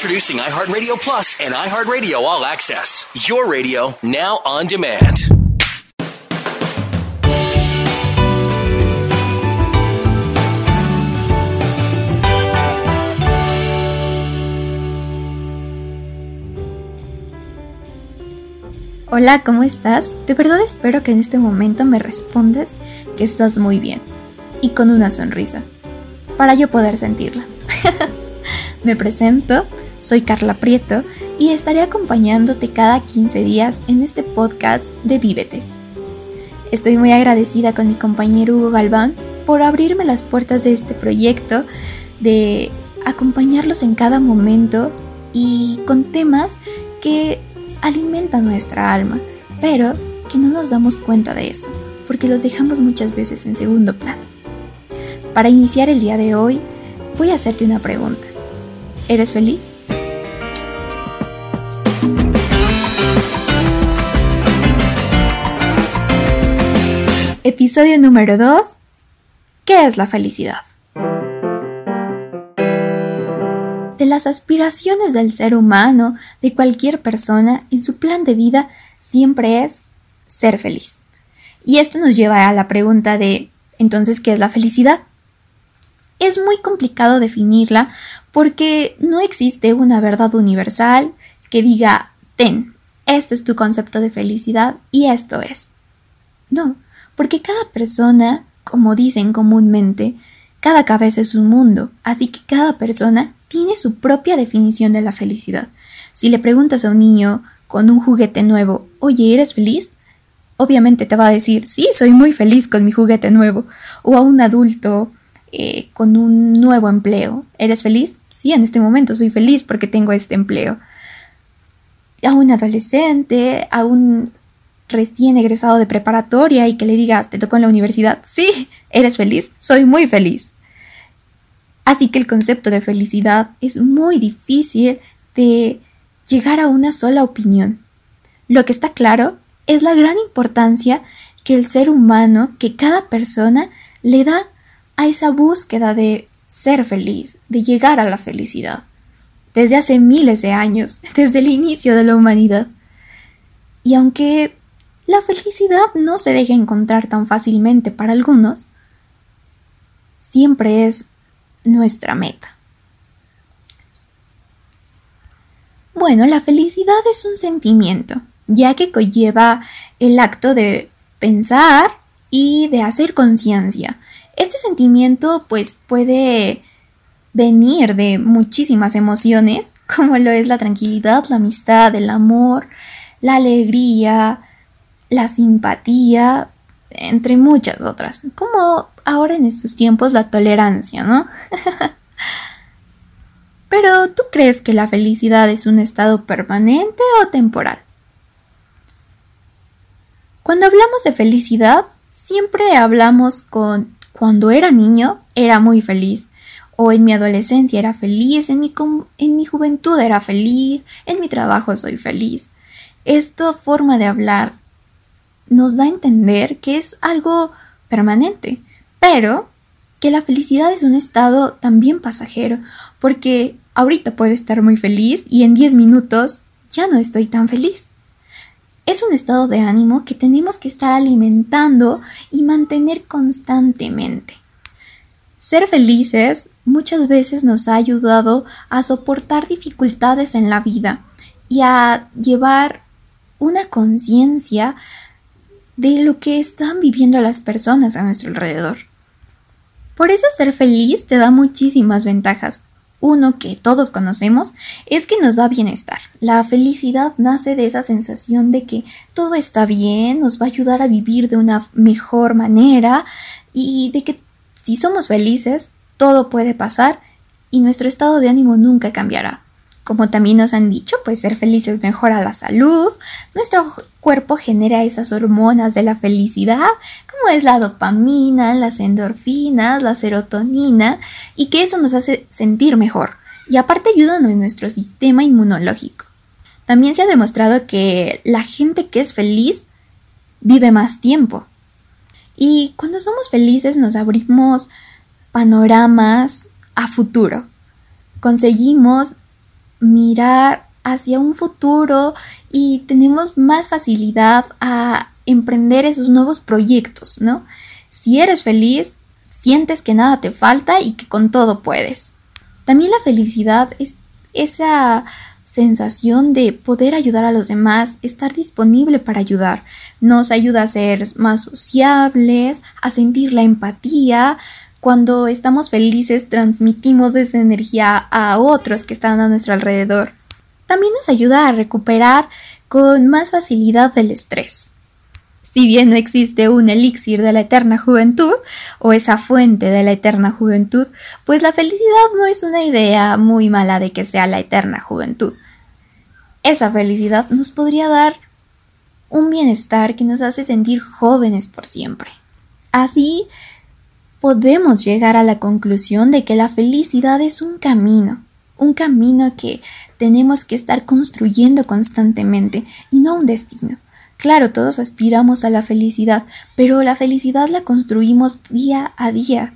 Introducing iHeartRadio Plus and iHeartRadio All Access. Your radio now on demand. Hola, ¿cómo estás? De verdad espero que en este momento me respondes que estás muy bien y con una sonrisa, para yo poder sentirla. me presento, soy Carla Prieto y estaré acompañándote cada 15 días en este podcast de Vívete. Estoy muy agradecida con mi compañero Hugo Galván por abrirme las puertas de este proyecto, de acompañarlos en cada momento y con temas que alimentan nuestra alma, pero que no nos damos cuenta de eso, porque los dejamos muchas veces en segundo plano. Para iniciar el día de hoy, voy a hacerte una pregunta. ¿Eres feliz? Episodio número 2. ¿Qué es la felicidad? De las aspiraciones del ser humano, de cualquier persona, en su plan de vida siempre es ser feliz. Y esto nos lleva a la pregunta de, entonces, ¿qué es la felicidad? Es muy complicado definirla porque no existe una verdad universal que diga, ten, este es tu concepto de felicidad y esto es. No, porque cada persona, como dicen comúnmente, cada cabeza es un mundo, así que cada persona tiene su propia definición de la felicidad. Si le preguntas a un niño con un juguete nuevo, oye, ¿eres feliz? Obviamente te va a decir, sí, soy muy feliz con mi juguete nuevo. O a un adulto eh, con un nuevo empleo, ¿eres feliz? Sí, en este momento soy feliz porque tengo este empleo. A un adolescente, a un recién egresado de preparatoria y que le digas, te tocó en la universidad, sí, eres feliz, soy muy feliz. Así que el concepto de felicidad es muy difícil de llegar a una sola opinión. Lo que está claro es la gran importancia que el ser humano, que cada persona le da a esa búsqueda de ser feliz, de llegar a la felicidad. Desde hace miles de años, desde el inicio de la humanidad. Y aunque la felicidad no se deja encontrar tan fácilmente para algunos, siempre es nuestra meta. Bueno, la felicidad es un sentimiento, ya que conlleva el acto de pensar y de hacer conciencia. Este sentimiento pues puede venir de muchísimas emociones, como lo es la tranquilidad, la amistad, el amor, la alegría, la simpatía, entre muchas otras, como ahora en estos tiempos la tolerancia, ¿no? Pero ¿tú crees que la felicidad es un estado permanente o temporal? Cuando hablamos de felicidad, siempre hablamos con cuando era niño era muy feliz, o en mi adolescencia era feliz, en mi, en mi juventud era feliz, en mi trabajo soy feliz. Esta forma de hablar nos da a entender que es algo permanente, pero que la felicidad es un estado también pasajero, porque ahorita puedo estar muy feliz y en 10 minutos ya no estoy tan feliz. Es un estado de ánimo que tenemos que estar alimentando y mantener constantemente. Ser felices muchas veces nos ha ayudado a soportar dificultades en la vida y a llevar una conciencia de lo que están viviendo las personas a nuestro alrededor. Por eso ser feliz te da muchísimas ventajas. Uno que todos conocemos es que nos da bienestar. La felicidad nace de esa sensación de que todo está bien, nos va a ayudar a vivir de una mejor manera y de que si somos felices, todo puede pasar y nuestro estado de ánimo nunca cambiará. Como también nos han dicho, pues ser felices mejora la salud, nuestro cuerpo genera esas hormonas de la felicidad, como es la dopamina, las endorfinas, la serotonina, y que eso nos hace sentir mejor. Y aparte ayuda a nuestro sistema inmunológico. También se ha demostrado que la gente que es feliz vive más tiempo. Y cuando somos felices nos abrimos panoramas a futuro. Conseguimos mirar hacia un futuro y tenemos más facilidad a emprender esos nuevos proyectos, ¿no? Si eres feliz, sientes que nada te falta y que con todo puedes. También la felicidad es esa sensación de poder ayudar a los demás, estar disponible para ayudar. Nos ayuda a ser más sociables, a sentir la empatía. Cuando estamos felices transmitimos esa energía a otros que están a nuestro alrededor. También nos ayuda a recuperar con más facilidad del estrés. Si bien no existe un elixir de la eterna juventud o esa fuente de la eterna juventud, pues la felicidad no es una idea muy mala de que sea la eterna juventud. Esa felicidad nos podría dar un bienestar que nos hace sentir jóvenes por siempre. Así podemos llegar a la conclusión de que la felicidad es un camino, un camino que tenemos que estar construyendo constantemente y no un destino. Claro, todos aspiramos a la felicidad, pero la felicidad la construimos día a día.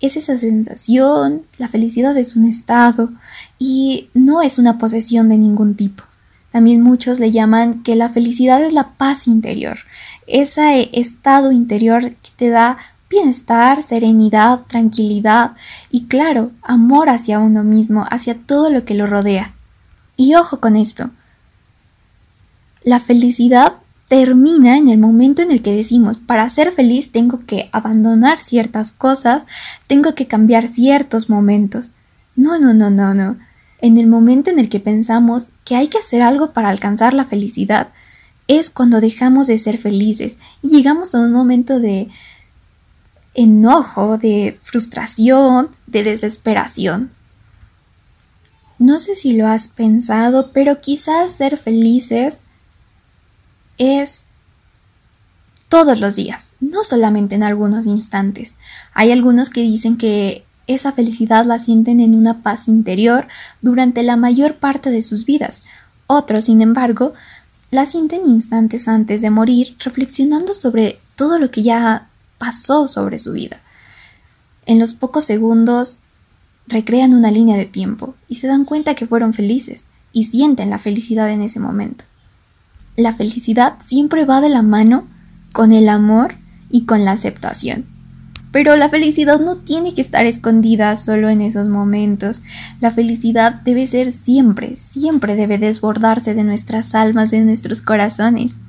Es esa sensación, la felicidad es un estado y no es una posesión de ningún tipo. También muchos le llaman que la felicidad es la paz interior, ese estado interior que te da bienestar, serenidad, tranquilidad y claro, amor hacia uno mismo, hacia todo lo que lo rodea. Y ojo con esto, la felicidad termina en el momento en el que decimos, para ser feliz tengo que abandonar ciertas cosas, tengo que cambiar ciertos momentos. No, no, no, no, no. En el momento en el que pensamos que hay que hacer algo para alcanzar la felicidad, es cuando dejamos de ser felices y llegamos a un momento de enojo, de frustración, de desesperación. No sé si lo has pensado, pero quizás ser felices es todos los días, no solamente en algunos instantes. Hay algunos que dicen que esa felicidad la sienten en una paz interior durante la mayor parte de sus vidas. Otros, sin embargo, la sienten instantes antes de morir, reflexionando sobre todo lo que ya pasó sobre su vida. En los pocos segundos recrean una línea de tiempo y se dan cuenta que fueron felices y sienten la felicidad en ese momento la felicidad siempre va de la mano con el amor y con la aceptación. Pero la felicidad no tiene que estar escondida solo en esos momentos. La felicidad debe ser siempre, siempre debe desbordarse de nuestras almas, de nuestros corazones.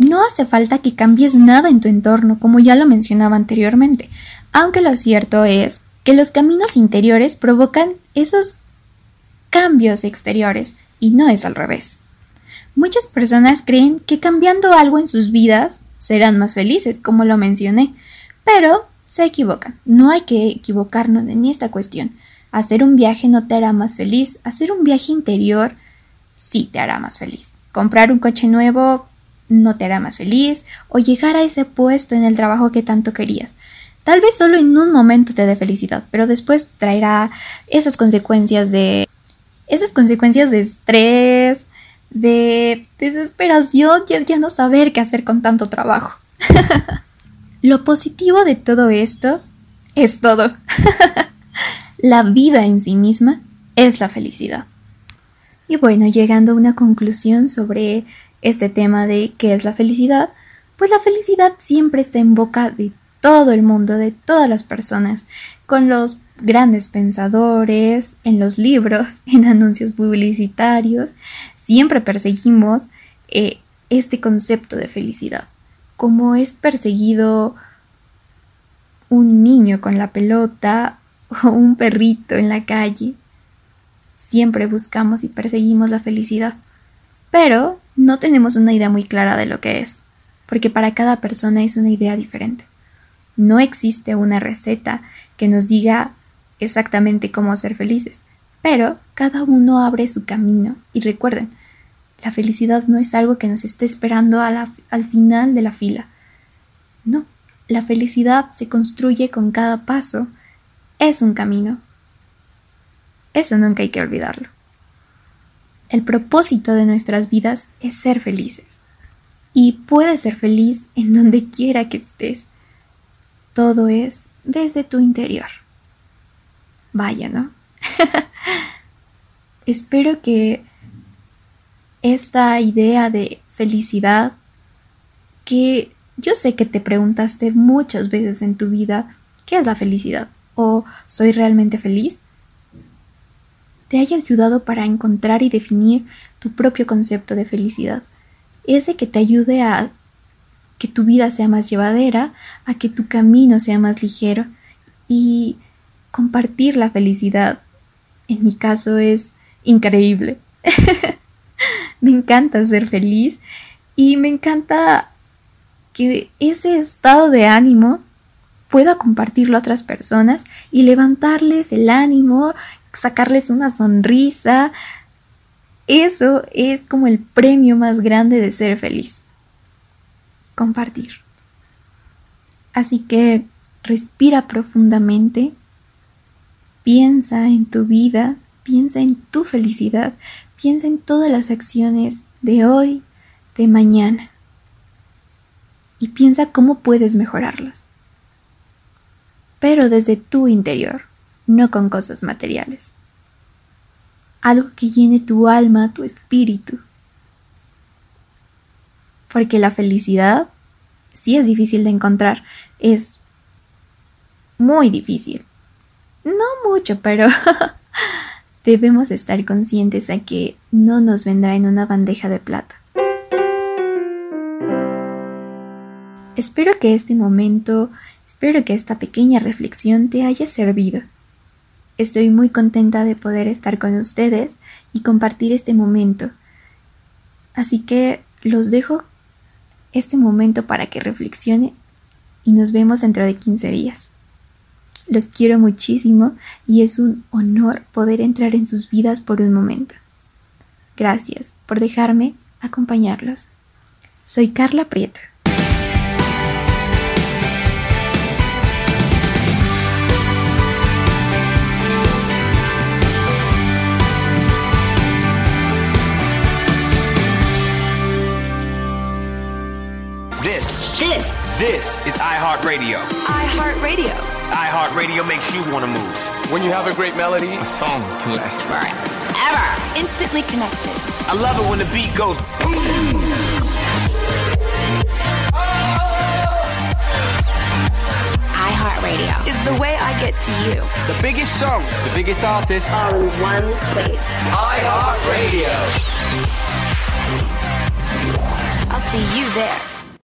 No hace falta que cambies nada en tu entorno, como ya lo mencionaba anteriormente, aunque lo cierto es que los caminos interiores provocan esos cambios exteriores, y no es al revés. Muchas personas creen que cambiando algo en sus vidas serán más felices, como lo mencioné, pero se equivocan. No hay que equivocarnos en esta cuestión. Hacer un viaje no te hará más feliz, hacer un viaje interior sí te hará más feliz. Comprar un coche nuevo no te hará más feliz o llegar a ese puesto en el trabajo que tanto querías. Tal vez solo en un momento te dé felicidad, pero después traerá esas consecuencias de esas consecuencias de estrés, de desesperación y ya no saber qué hacer con tanto trabajo. Lo positivo de todo esto es todo. la vida en sí misma es la felicidad. Y bueno, llegando a una conclusión sobre este tema de qué es la felicidad, pues la felicidad siempre está en boca de todo el mundo, de todas las personas, con los grandes pensadores, en los libros, en anuncios publicitarios, siempre perseguimos eh, este concepto de felicidad. Como es perseguido un niño con la pelota o un perrito en la calle, siempre buscamos y perseguimos la felicidad. Pero no tenemos una idea muy clara de lo que es, porque para cada persona es una idea diferente. No existe una receta que nos diga exactamente cómo ser felices, pero cada uno abre su camino y recuerden, la felicidad no es algo que nos esté esperando al final de la fila. No, la felicidad se construye con cada paso. Es un camino. Eso nunca hay que olvidarlo. El propósito de nuestras vidas es ser felices. Y puedes ser feliz en donde quiera que estés. Todo es desde tu interior. Vaya, ¿no? espero que esta idea de felicidad, que yo sé que te preguntaste muchas veces en tu vida, ¿qué es la felicidad? ¿O soy realmente feliz? Te haya ayudado para encontrar y definir tu propio concepto de felicidad. Ese que te ayude a que tu vida sea más llevadera, a que tu camino sea más ligero y compartir la felicidad. En mi caso es increíble. me encanta ser feliz y me encanta que ese estado de ánimo pueda compartirlo a otras personas y levantarles el ánimo, sacarles una sonrisa. Eso es como el premio más grande de ser feliz compartir. Así que respira profundamente, piensa en tu vida, piensa en tu felicidad, piensa en todas las acciones de hoy, de mañana y piensa cómo puedes mejorarlas. Pero desde tu interior, no con cosas materiales. Algo que llene tu alma, tu espíritu, porque la felicidad sí es difícil de encontrar, es muy difícil. No mucho, pero debemos estar conscientes a que no nos vendrá en una bandeja de plata. Espero que este momento, espero que esta pequeña reflexión te haya servido. Estoy muy contenta de poder estar con ustedes y compartir este momento. Así que los dejo este momento para que reflexione y nos vemos dentro de 15 días. Los quiero muchísimo y es un honor poder entrar en sus vidas por un momento. Gracias por dejarme acompañarlos. Soy Carla Prieto. This is iHeartRadio. iHeartRadio. iHeartRadio makes you want to move. When you have a great melody, a song can last forever. Ever! Instantly connected. I love it when the beat goes. Boom. iHeartRadio is the way I get to you. The biggest song, the biggest artist, all in one place. iHeartRadio. I'll see you there.